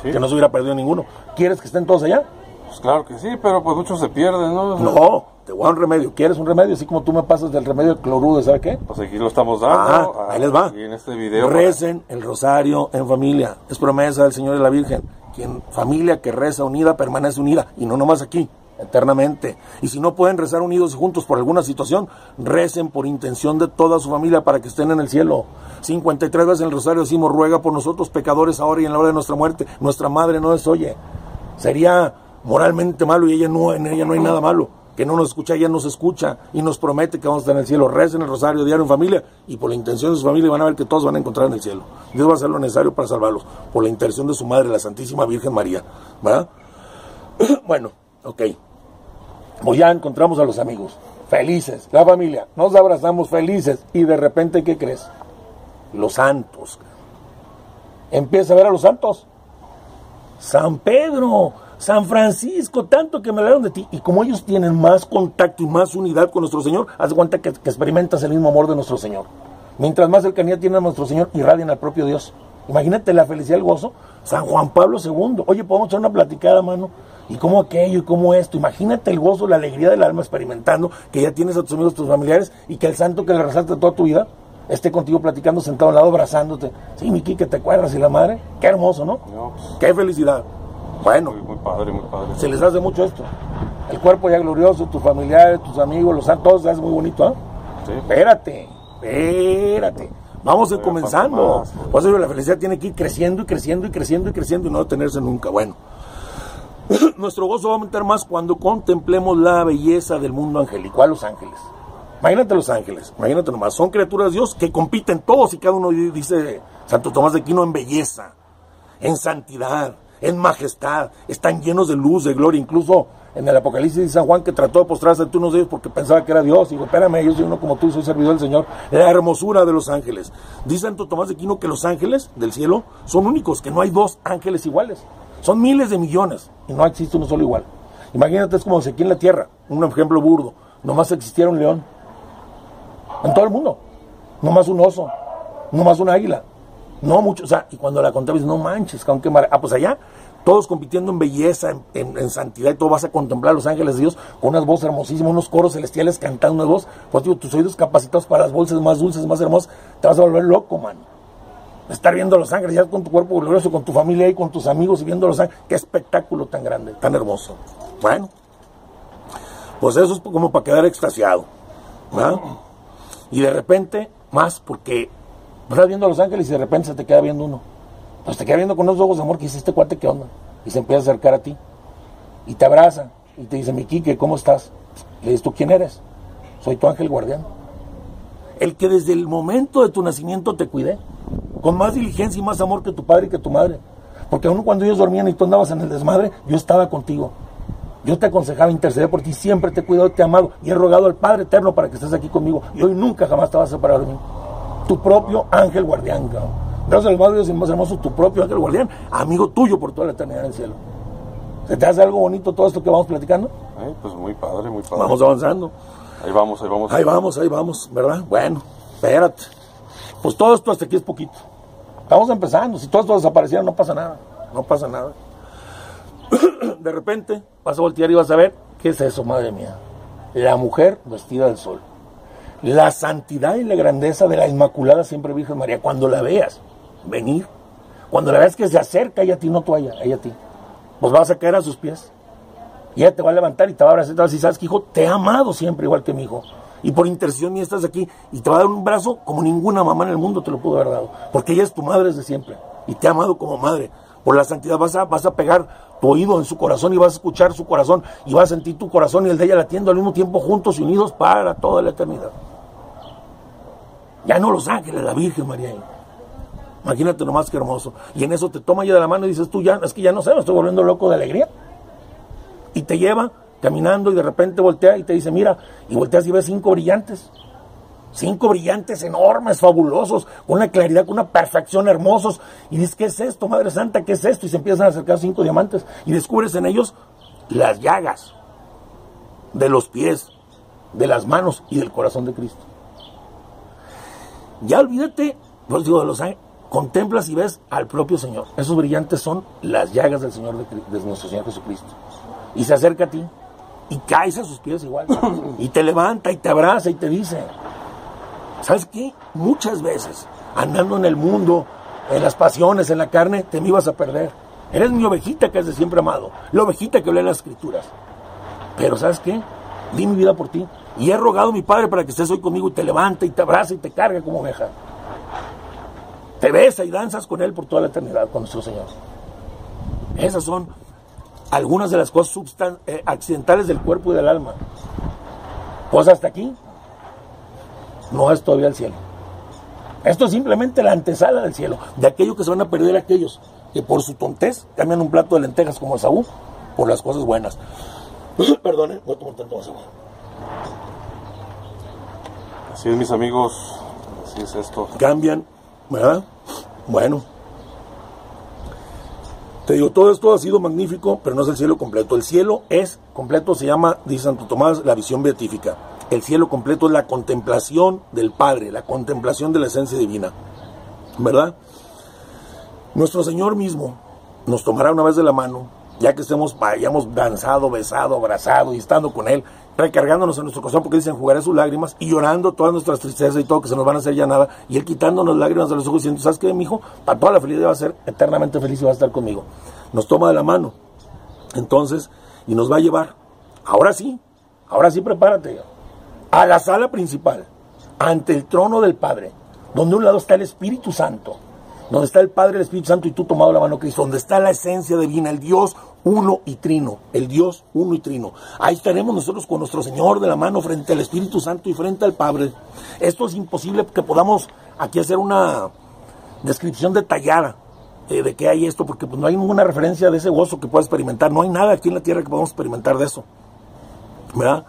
Que no se hubiera perdido ninguno. ¿Quieres que estén todos allá? Pues claro que sí, pero pues muchos se pierden, ¿no? No, te voy a un remedio. ¿Quieres un remedio? Así como tú me pasas del remedio de clorudo, ¿sabes qué? Pues aquí lo estamos dando. Ah, ahí les va. Y en este video. Recen el rosario en familia. Es promesa del Señor y la Virgen. Quien familia que reza unida permanece unida. Y no nomás aquí eternamente. Y si no pueden rezar unidos y juntos por alguna situación, recen por intención de toda su familia para que estén en el cielo. 53 veces en el rosario decimos, ruega por nosotros pecadores ahora y en la hora de nuestra muerte. Nuestra madre no es oye. Sería moralmente malo y ella no, en ella no hay nada malo. Que no nos escucha, ella nos escucha y nos promete que vamos a estar en el cielo. Recen el rosario diario en familia y por la intención de su familia van a ver que todos van a encontrar en el cielo. Dios va a hacer lo necesario para salvarlos. Por la intención de su madre, la Santísima Virgen María. [clears throat] Bueno, ok. Pues ya encontramos a los amigos, felices, la familia, nos abrazamos felices y de repente, ¿qué crees? Los santos. Empieza a ver a los santos. San Pedro, San Francisco, tanto que me hablaron de ti. Y como ellos tienen más contacto y más unidad con nuestro Señor, haz cuenta que, que experimentas el mismo amor de nuestro Señor. Mientras más cercanía tiene a nuestro Señor, irradian al propio Dios. Imagínate la felicidad y el gozo. San Juan Pablo II. Oye, podemos echar una platicada, mano y cómo aquello y cómo esto. Imagínate el gozo, la alegría del alma experimentando que ya tienes a tus amigos, tus familiares y que el santo que le rezaste toda tu vida esté contigo platicando sentado al lado, abrazándote. Sí, Miki, que te acuerdas y la madre. Qué hermoso, ¿no? Pues, Qué felicidad. Bueno, muy, padre, muy padre. se les hace mucho esto. El cuerpo ya glorioso, tus familiares, tus amigos, los santos, todo se hace muy bonito, ¿ah? Sí. Espérate, espérate. Vamos a ir comenzando. Por eso la felicidad tiene que ir creciendo y creciendo y creciendo y creciendo y no detenerse nunca. Bueno. [clears throat] Nuestro gozo va a aumentar más cuando contemplemos la belleza del mundo angelical, los ángeles. Imagínate los ángeles, imagínate nomás, son criaturas de Dios que compiten todos y cada uno dice Santo Tomás de Aquino en belleza, en santidad, en majestad, están llenos de luz, de gloria, incluso en el Apocalipsis de San Juan que trató de postrarse ante unos de ellos porque pensaba que era Dios. Y dijo, espérame, yo soy uno como tú, soy servidor del Señor. La hermosura de los ángeles. Dice Santo Tomás de Aquino que los ángeles del cielo son únicos, que no hay dos ángeles iguales. Son miles de millones y no existe uno solo igual. Imagínate, es como si aquí en la Tierra, un ejemplo burdo, nomás existiera un león. En todo el mundo. Nomás un oso. Nomás un águila. No mucho. O sea, y cuando la contabas, no manches, aunque Ah, pues allá, todos compitiendo en belleza, en, santidad y todo, vas a contemplar a los ángeles de Dios con unas voces hermosísimas, unos coros celestiales cantando una voz. Pues digo, tus oídos capacitados para las voces más dulces, más hermosas, te vas a volver loco, man estar viendo Los Ángeles ya con tu cuerpo glorioso, con tu familia y con tus amigos y viendo Los Ángeles. Qué espectáculo tan grande, tan hermoso. Bueno, pues eso es como para quedar extasiado. Y de repente, más porque vas viendo a Los Ángeles y de repente se te queda viendo uno. Pues te queda viendo con unos ojos de amor que dice, este cuate, ¿qué onda? Y se empieza a acercar a ti. Y te abraza. Y te dice, mi Quique, ¿cómo estás? Le dices, ¿tú quién eres? Soy tu ángel guardián. el que desde el momento de tu nacimiento te cuidé, con más diligencia y más amor que tu padre y que tu madre. Porque aún cuando ellos dormían y tú andabas en el desmadre, yo estaba contigo. Yo te aconsejaba interceder por ti, siempre te he cuidado, te he amado y he rogado al Padre Eterno para que estés aquí conmigo. Y hoy nunca jamás te vas a separar de mí. Tu propio ángel guardián, cabrón. Gracias al Padre Dios y más hermoso, tu propio ángel guardián, amigo tuyo por toda la eternidad en el cielo. ¿Se te hace algo bonito todo esto que vamos platicando? Ay, pues muy padre, muy padre. Vamos avanzando. Ahí vamos, ahí vamos. Ahí vamos, ahí vamos, ¿verdad? Bueno, espérate. Pues todo esto hasta aquí es poquito. Estamos empezando. Si todo esto desapareciera, no pasa nada. No pasa nada. [clears throat] De repente vas a voltear y vas a ver, ¿qué es eso, madre mía? La mujer vestida del sol. La santidad y la grandeza de la Inmaculada Siempre Virgen María. Cuando la veas venir, cuando la veas que se acerca ella a ti, no tú a ella, a ti, pues vas a caer a sus pies. Y ella te va a levantar y te va a abrazar y te va a decir, ¿sabes que hijo? Te he amado siempre igual que mi hijo. Y por intercesión mía estás aquí. Y te va a dar un brazo como ninguna mamá en el mundo te lo pudo haber dado. Porque ella es tu madre desde siempre. Y te ha amado como madre. Por la santidad vas a, vas a pegar tu oído en su corazón y vas a escuchar su corazón. Y vas a sentir tu corazón y el de ella latiendo al mismo tiempo juntos y unidos para toda la eternidad. Ya no los ángeles, la Virgen María. Imagínate nomás que hermoso. Y en eso te toma ella de la mano y dices tú, ya, es que ya no sé, me estoy volviendo loco de alegría. Y te lleva caminando y de repente voltea y te dice, mira, y volteas y ves cinco brillantes. Cinco brillantes enormes, fabulosos, con una claridad, con una perfección hermosos. Y dices, ¿qué es esto, Madre Santa? ¿Qué es esto? Y se empiezan a acercar cinco diamantes. Y descubres en ellos las llagas de los pies, de las manos y del corazón de Cristo. Ya olvídate, pues digo, de los ángeles, contemplas y ves al propio Señor. Esos brillantes son las llagas del Señor, de, de nuestro Señor Jesucristo. Y se acerca a ti y caes a sus pies igual. [laughs] y te levanta y te abraza y te dice, ¿sabes qué? Muchas veces, andando en el mundo, en las pasiones, en la carne, te me ibas a perder. Eres mi ovejita que es de siempre amado, la ovejita que lee las escrituras. Pero ¿sabes qué? Di mi vida por ti. Y he rogado a mi Padre para que estés hoy conmigo y te levanta y te abraza y te carga como oveja. Te besa y danzas con Él por toda la eternidad, con nuestro Señor. Esas son algunas de las cosas eh, accidentales del cuerpo y del alma. Pues hasta aquí no es todavía el cielo. Esto es simplemente la antesala del cielo, de aquello que se van a perder aquellos que por su tontez cambian un plato de lentejas como Saúl por las cosas buenas. [clears throat] Perdone, voy a tomar tanto más agua. Así es, mis amigos, así es esto. Cambian, ¿verdad? Bueno. Te digo, todo esto ha sido magnífico, pero no es el cielo completo. El cielo es completo, se llama, dice Santo Tomás, la visión beatífica. El cielo completo es la contemplación del Padre, la contemplación de la esencia divina. ¿Verdad? Nuestro Señor mismo nos tomará una vez de la mano, ya que estemos, hayamos danzado, besado, abrazado y estando con Él, recargándonos en nuestro corazón, porque dicen, jugaré sus lágrimas y llorando todas nuestras tristezas y todo, que se nos van a hacer ya nada, y Él quitándonos lágrimas de los ojos diciendo, ¿sabes qué, mi hijo? Para toda la felicidad va a ser eternamente feliz y va a estar conmigo. Nos toma de la mano, entonces, y nos va a llevar, ahora sí, ahora sí prepárate, a la sala principal, ante el trono del Padre, donde un lado está el Espíritu Santo, donde está el Padre, el Espíritu Santo y tú tomado la mano Cristo, donde está la esencia divina, el Dios uno y trino, el Dios uno y trino. Ahí estaremos nosotros con nuestro Señor de la mano frente al Espíritu Santo y frente al Padre. Esto es imposible que podamos aquí hacer una descripción detallada de, de qué hay esto, porque pues, no hay ninguna referencia de ese gozo que pueda experimentar, no hay nada aquí en la tierra que podamos experimentar de eso. ¿Verdad?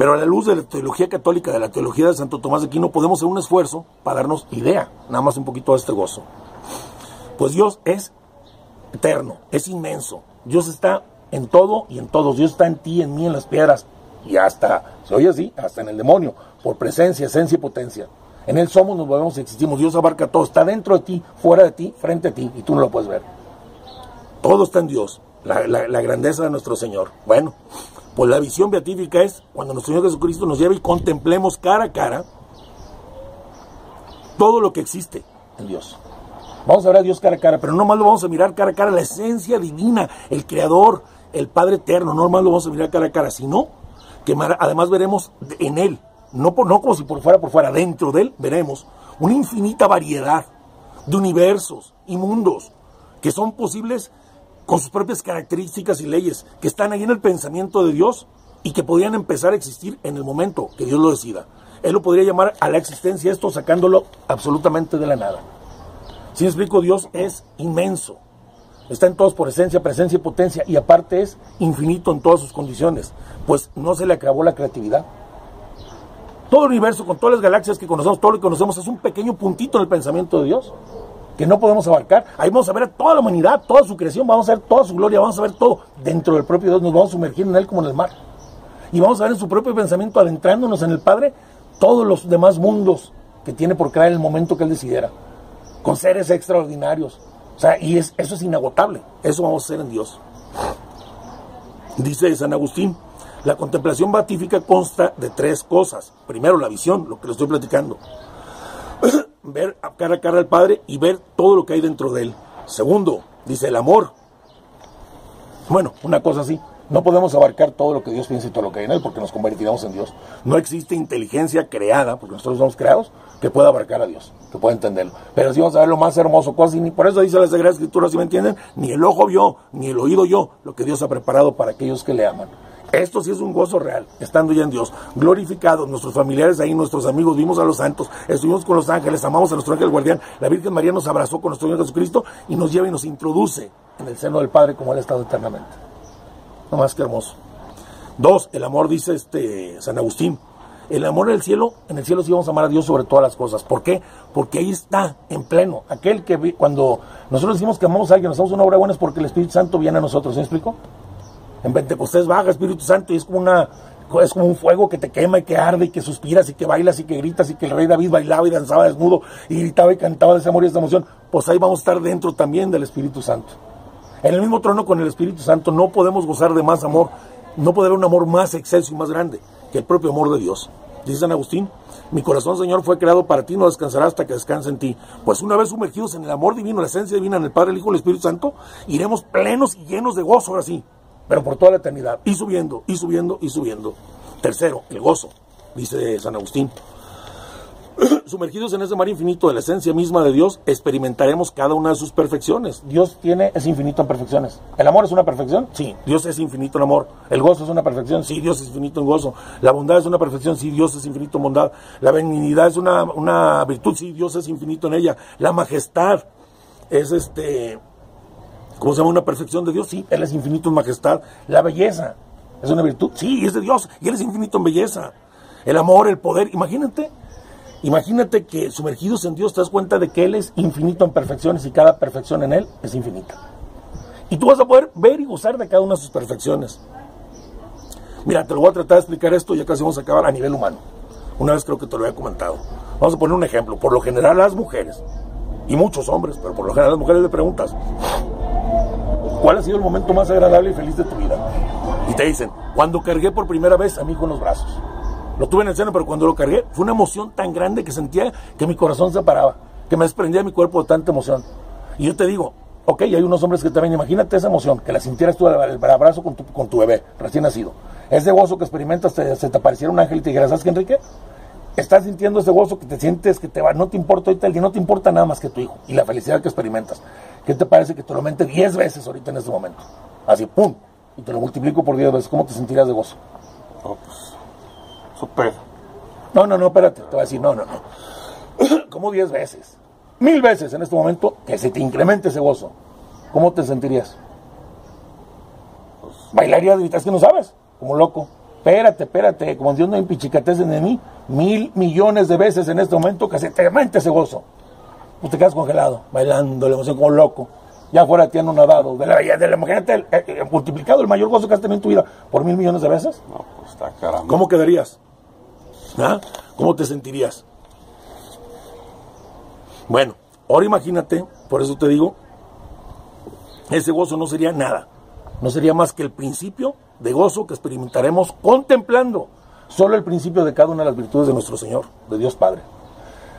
Pero a la luz de la teología católica, de la teología de Santo Tomás de Aquino, podemos hacer un esfuerzo para darnos idea, nada más un poquito de este gozo. Pues Dios es eterno, es inmenso. Dios está en todo y en todos. Dios está en ti, en mí, en las piedras. Y hasta, se oye así, hasta en el demonio, por presencia, esencia y potencia. En Él somos, nos movemos existimos. Dios abarca todo. Está dentro de ti, fuera de ti, frente a ti, y tú no lo puedes ver. Todo está en Dios, la, la, grandeza de nuestro Señor. Bueno, pues la visión beatífica es cuando nuestro Señor Jesucristo nos lleva y contemplemos cara a cara todo lo que existe en Dios. Vamos a ver a Dios cara a cara, pero no más lo vamos a mirar cara a cara, la esencia divina, el Creador, el Padre Eterno, no más lo vamos a mirar cara a cara, sino que además veremos en Él, no, por, no como si por fuera, por fuera, dentro de Él veremos una infinita variedad de universos y mundos que son posibles con sus propias características y leyes, que están ahí en el pensamiento de Dios y que podrían empezar a existir en el momento que Dios lo decida. Él lo podría llamar a la existencia esto sacándolo absolutamente de la nada. Si explico, Dios es inmenso. Está en todos por esencia, presencia y potencia y aparte es infinito en todas sus condiciones, pues no se le acabó la creatividad. Todo el universo, con todas las galaxias que conocemos, todo lo que conocemos, es un pequeño puntito en el pensamiento de Dios que no podemos abarcar. Ahí vamos a ver a toda la humanidad, toda su creación, vamos a ver toda su gloria, vamos a ver todo dentro del propio Dios, nos vamos a sumergir en Él como en el mar. Y vamos a ver en su propio pensamiento, adentrándonos en el Padre, todos los demás mundos que tiene por crear en el momento que Él decidiera, con seres extraordinarios. O sea, y es, eso es inagotable, eso vamos a hacer en Dios. Dice San Agustín, la contemplación beatífica consta de tres cosas. Primero, la visión, lo que le estoy platicando. [clears throat] ver cara a cara al Padre y ver todo lo que hay dentro de él. Segundo, dice el amor. Bueno, una cosa así. No podemos abarcar todo lo que Dios piensa y todo lo que hay en él porque nos convertiremos en Dios. No existe inteligencia creada, porque nosotros somos creados, que pueda abarcar a Dios, que pueda entenderlo. Pero si vamos a ver lo más hermoso, cosas, y por eso dice la Sagrada Escritura, si me entienden, ni el ojo vio, ni el oído yo, lo que Dios ha preparado para aquellos que le aman. Esto sí es un gozo real, estando ya en Dios, glorificados, nuestros familiares ahí, nuestros amigos, vimos a los santos, estuvimos con los ángeles, amamos a nuestro ángel guardián, la Virgen María nos abrazó con nuestro Señor Jesucristo y nos lleva y nos introduce en el seno del Padre como Él ha estado eternamente. No más que hermoso. Dos, el amor, dice este San Agustín, el amor en el cielo, en el cielo sí vamos a amar a Dios sobre todas las cosas. ¿Por qué? Porque ahí está, en pleno. Aquel que cuando nosotros decimos que amamos a alguien, nos hacemos una obra buena es porque el Espíritu Santo viene a nosotros. ¿Se explico? En Pentecostés baja Espíritu Santo y es como una es como un fuego que te quema y que arde y que suspiras y que bailas y que gritas y que el rey David bailaba y danzaba desnudo y gritaba y cantaba de ese amor y de esa emoción. Pues ahí vamos a estar dentro también del Espíritu Santo. En el mismo trono con el Espíritu Santo no podemos gozar de más amor, no puede haber un amor más exceso y más grande que el propio amor de Dios. Dice San Agustín, mi corazón, Señor, fue creado para ti, no descansará hasta que descanse en ti. Pues una vez sumergidos en el amor divino, la esencia divina, en el Padre, el Hijo y el Espíritu Santo, iremos plenos y llenos de gozo ahora sí, pero por toda la eternidad, y subiendo, y subiendo, y subiendo. Tercero, el gozo, dice San Agustín. [coughs] Sumergidos en ese mar infinito de la esencia misma de Dios, experimentaremos cada una de sus perfecciones. Dios tiene, es infinito en perfecciones. ¿El amor es una perfección? Sí, Dios es infinito en amor. ¿El gozo es una perfección? Sí, Dios es infinito en gozo. ¿La bondad es una perfección? Sí, Dios es infinito en bondad. ¿La benignidad es una, una virtud? Sí, Dios es infinito en ella. ¿La majestad es este ¿Cómo se llama una perfección de Dios? Sí, Él es infinito en majestad. La belleza es una virtud. Sí, es de Dios y Él es infinito en belleza. El amor, el poder. Imagínate, imagínate que sumergidos en Dios te das cuenta de que Él es infinito en perfecciones y cada perfección en Él es infinita. Y tú vas a poder ver y gozar de cada una de sus perfecciones. Mira, te lo voy a tratar de explicar esto, ya casi vamos a acabar a nivel humano. Una vez creo que te lo había comentado. Vamos a poner un ejemplo. Por lo general las mujeres, y muchos hombres, pero por lo general las mujeres le preguntas, ¿Cuál ha sido el momento más agradable y feliz de tu vida? Y te dicen, cuando cargué por primera vez a mi hijo en los brazos. Lo tuve en el seno, pero cuando lo cargué fue una emoción tan grande que sentía que mi corazón se paraba, que me desprendía de mi cuerpo de tanta emoción. Y yo te digo, ok, hay unos hombres que también, imagínate esa emoción, que la sintieras tú el abrazo con tu, con tu bebé recién nacido. Ese gozo que experimentas, te, se te apareciera un ángel y te dijeras, ¿sabes qué, Enrique? Estás sintiendo ese gozo que te sientes, que te va, no te importa ahorita el día, no te importa nada más que tu hijo y la felicidad que experimentas. ¿Qué te parece que te lo aumente 10 veces ahorita en este momento? Así, ¡pum! Y te lo multiplico por 10 veces. ¿Cómo te sentirías de gozo? Oh, pues, super. No, no, no, espérate. Te voy a decir, no, no, no. [clears throat] ¿Cómo 10 veces? Mil veces en este momento que se te incremente ese gozo. ¿Cómo te sentirías? Pues, Bailarías, gritas que no sabes, como loco. Espérate, espérate, como Dios no impichicatece de mí, mil millones de veces en este momento que se te aumente ese gozo pues te quedas congelado, bailando la emoción como loco. Ya fuera te han nadado. De la, de la, imagínate, eh, multiplicado el mayor gozo que has tenido en tu vida por mil millones de veces. No, pues está caramba. ¿Cómo quedarías? ¿Ah? ¿Cómo te sentirías? Bueno, ahora imagínate, por eso te digo, ese gozo no sería nada. No sería más que el principio de gozo que experimentaremos contemplando solo el principio de cada una de las virtudes de nuestro Señor, de Dios Padre.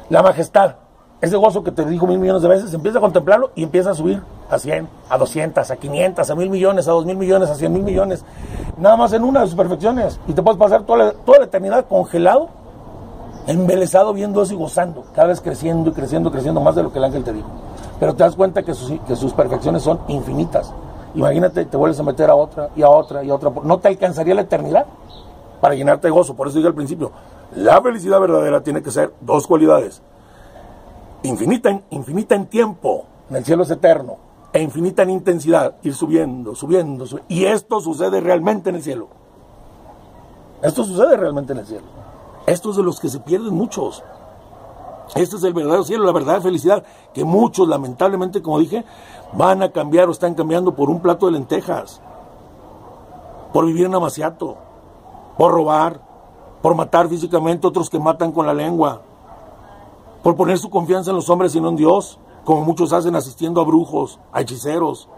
La majestad, ese gozo que te dijo mil millones de veces, empieza a contemplarlo y empieza a subir a 100, a 200, a 500, a mil millones, a dos mil millones, a 100 mil millones, nada más en una de sus perfecciones. Y te puedes pasar toda la, toda la eternidad congelado, embelesado viendo eso y gozando, cada vez creciendo y creciendo, creciendo más de lo que el ángel te dijo. Pero te das cuenta que sus, que sus perfecciones son infinitas. Imagínate, te vuelves a meter a otra y a otra y a otra. No te alcanzaría la eternidad para llenarte de gozo. Por eso dije al principio, La felicidad verdadera tiene que ser dos cualidades. Infinita en, infinita en tiempo, en el cielo es eterno, e infinita en intensidad, ir subiendo, subiendo, subiendo. Y esto sucede realmente en el cielo. Esto sucede realmente en el cielo. Esto es de los que se pierden muchos. Este es el verdadero cielo, la verdadera felicidad, que muchos, lamentablemente, como dije, van a cambiar o están cambiando por un plato de lentejas, por vivir en amaciato, por robar, por matar físicamente, otros que matan con la lengua, por poner su confianza en los hombres y no en Dios, como muchos hacen asistiendo a brujos, a hechiceros,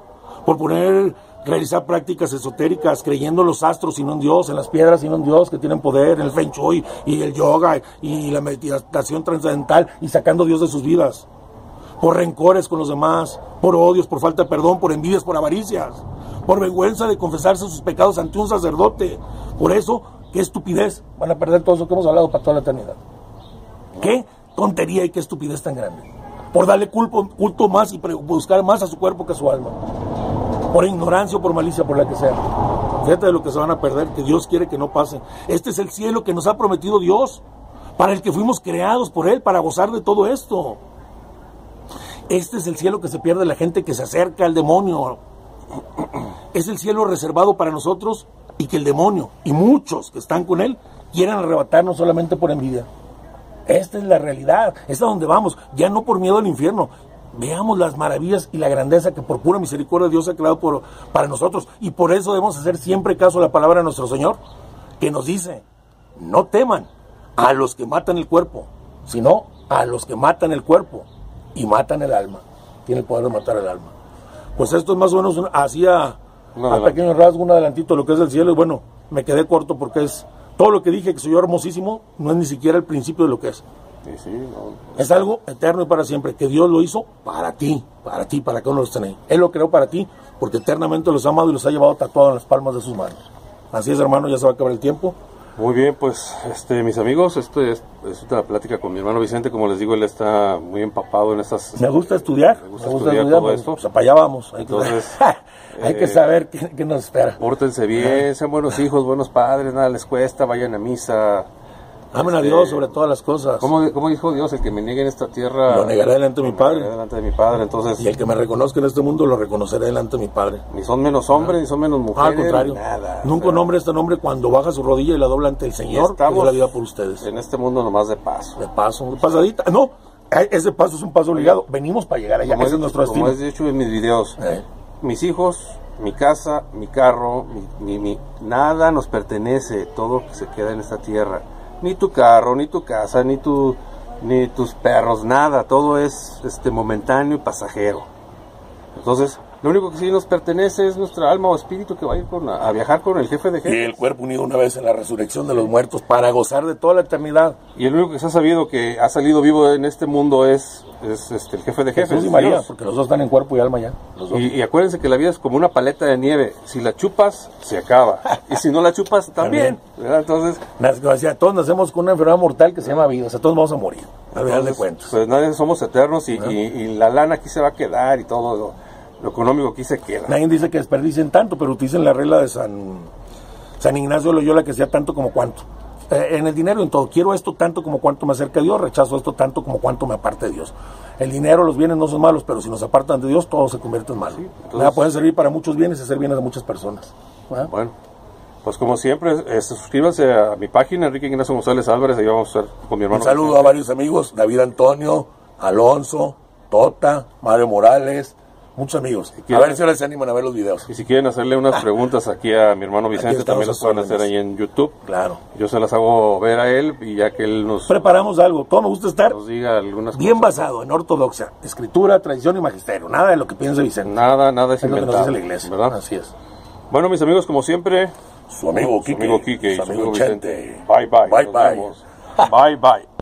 por poner realizar prácticas esotéricas, creyendo en los astros y no en Dios, en las piedras y no en Dios, que tienen poder, en el Feng y el yoga y la meditación trascendental y sacando Dios de sus vidas. Por rencores con los demás, por odios, por falta de perdón, por envidias, por avaricias, por vergüenza de confesarse sus pecados ante un sacerdote. Por eso, qué estupidez, van a perder todo eso que hemos hablado para toda la eternidad. Qué tontería y qué estupidez tan grande. Por darle culto, culto más y buscar más a su cuerpo que a su alma por ignorancia o por malicia, por la que sea. Fíjate de lo que se van a perder, que Dios quiere que no pase. Este es el cielo que nos ha prometido Dios, para el que fuimos creados por Él, para gozar de todo esto. Este es el cielo que se pierde la gente que se acerca al demonio. [clears throat] Es el cielo reservado para nosotros y que el demonio y muchos que están con Él quieran arrebatarnos solamente por envidia. Esta es la realidad, es a donde vamos, ya no por miedo al infierno, veamos las maravillas y la grandeza que por pura misericordia Dios ha creado por, para nosotros. Y por eso debemos hacer siempre caso a la palabra de nuestro Señor, que nos dice, no teman a los que matan el cuerpo, sino a los que matan el cuerpo y matan el alma. Tiene el poder de matar el alma. Pues esto es más o menos hacía a pequeño rasgo un adelantito de lo que es el cielo y bueno, me quedé corto porque es todo lo que dije que soy hermosísimo, no es ni siquiera el principio de lo que es. Es algo eterno y para siempre, que Dios lo hizo para ti, para ti, para que uno los tenga. Él lo creó para ti, porque eternamente los ha amado y los ha llevado tatuados en las palmas de sus manos. Así es, hermano, ya se va a acabar el tiempo. Muy bien, pues este, mis amigos, esto es, es una plática con mi hermano Vicente, como les digo, él está muy empapado en estas... Me gusta estudiar, me gusta, estudiar, todo esto. Pues, para allá vamos. Hay Entonces, [laughs] que, hay que eh, saber qué, nos espera. Pórtense bien, sean buenos hijos, buenos padres, nada les cuesta, vayan a misa, Amen a este, Dios sobre todas las cosas. ¿Cómo, ¿Cómo, dijo Dios? El que me niegue en esta tierra. Lo negaré delante de mi Padre. Delante de mi Padre, entonces. Y el que me reconozca en este mundo lo reconoceré delante de mi Padre. Ni son menos hombres, ni son menos mujeres. Al contrario. Nada, Nunca un hombre este nombre cuando baja su rodilla y la dobla ante el Señor. Que la vida por ustedes. En este mundo nomás de paso. De paso, de pasadita. No, ese paso es un paso obligado. Venimos para llegar allá. Como ese es nuestro destino. Como he dicho en mis videos. ¿Eh? Mis hijos, mi casa, mi carro, mi, mi, nada nos pertenece. Todo se queda en esta tierra ni tu carro, ni tu casa, ni tu ni tus perros, nada, todo es este momentáneo y pasajero. Entonces, lo único que sí nos pertenece es nuestra alma o espíritu que va a ir a, viajar con el jefe de jefes. Y el cuerpo unido una vez en la resurrección de los muertos para gozar de toda la eternidad. Y el único que se ha sabido que ha salido vivo en este mundo es, es este, el jefe de jefes. Jesús y María, porque los dos están en cuerpo y alma ya. Y, acuérdense que la vida es como una paleta de nieve. Si la chupas, se acaba. [laughs] y si no la chupas, también. Entonces, todos nacemos con una enfermedad mortal que se llama vida. O sea, todos vamos a morir. A final de cuentas. Pues nadie somos eternos y, y la lana aquí se va a quedar y todo lo económico aquí se queda. Nadie dice que desperdicien tanto, pero utilicen la regla de San, San Ignacio de Loyola que sea tanto como cuanto. Eh, en el dinero, en todo. Quiero esto tanto como cuanto me acerca a Dios, rechazo esto tanto como cuanto me aparte de Dios. El dinero, los bienes no son malos, pero si nos apartan de Dios, todo se convierte en malo. pueden servir para muchos bienes y hacer bienes a muchas personas. Bueno, pues como siempre, suscríbanse a mi página, Enrique Ignacio González Álvarez, ahí vamos a estar con mi hermano. Un saludo a varios amigos, David Antonio, Alonso, Tota, Mario Morales, Muchos amigos. a ver si ahora se animan a ver los videos. Y si quieren hacerle unas preguntas aquí a mi hermano Vicente, también las pueden hacer ahí en YouTube. Claro. Yo se las hago ver a él y ya que él nos... Preparamos algo. Todo me gusta estar nos diga algunas bien basado en ortodoxia, escritura, tradición y magisterio. Nada de lo que piensa Vicente. Nada, nada es, es inventado. Lo que nos dice la iglesia. ¿Verdad? Así es. Bueno, mis amigos, como siempre... Su amigo Quique. Su amigo Quique su amigo, Vicente. Bye, bye. Bye, bye. Bye, bye.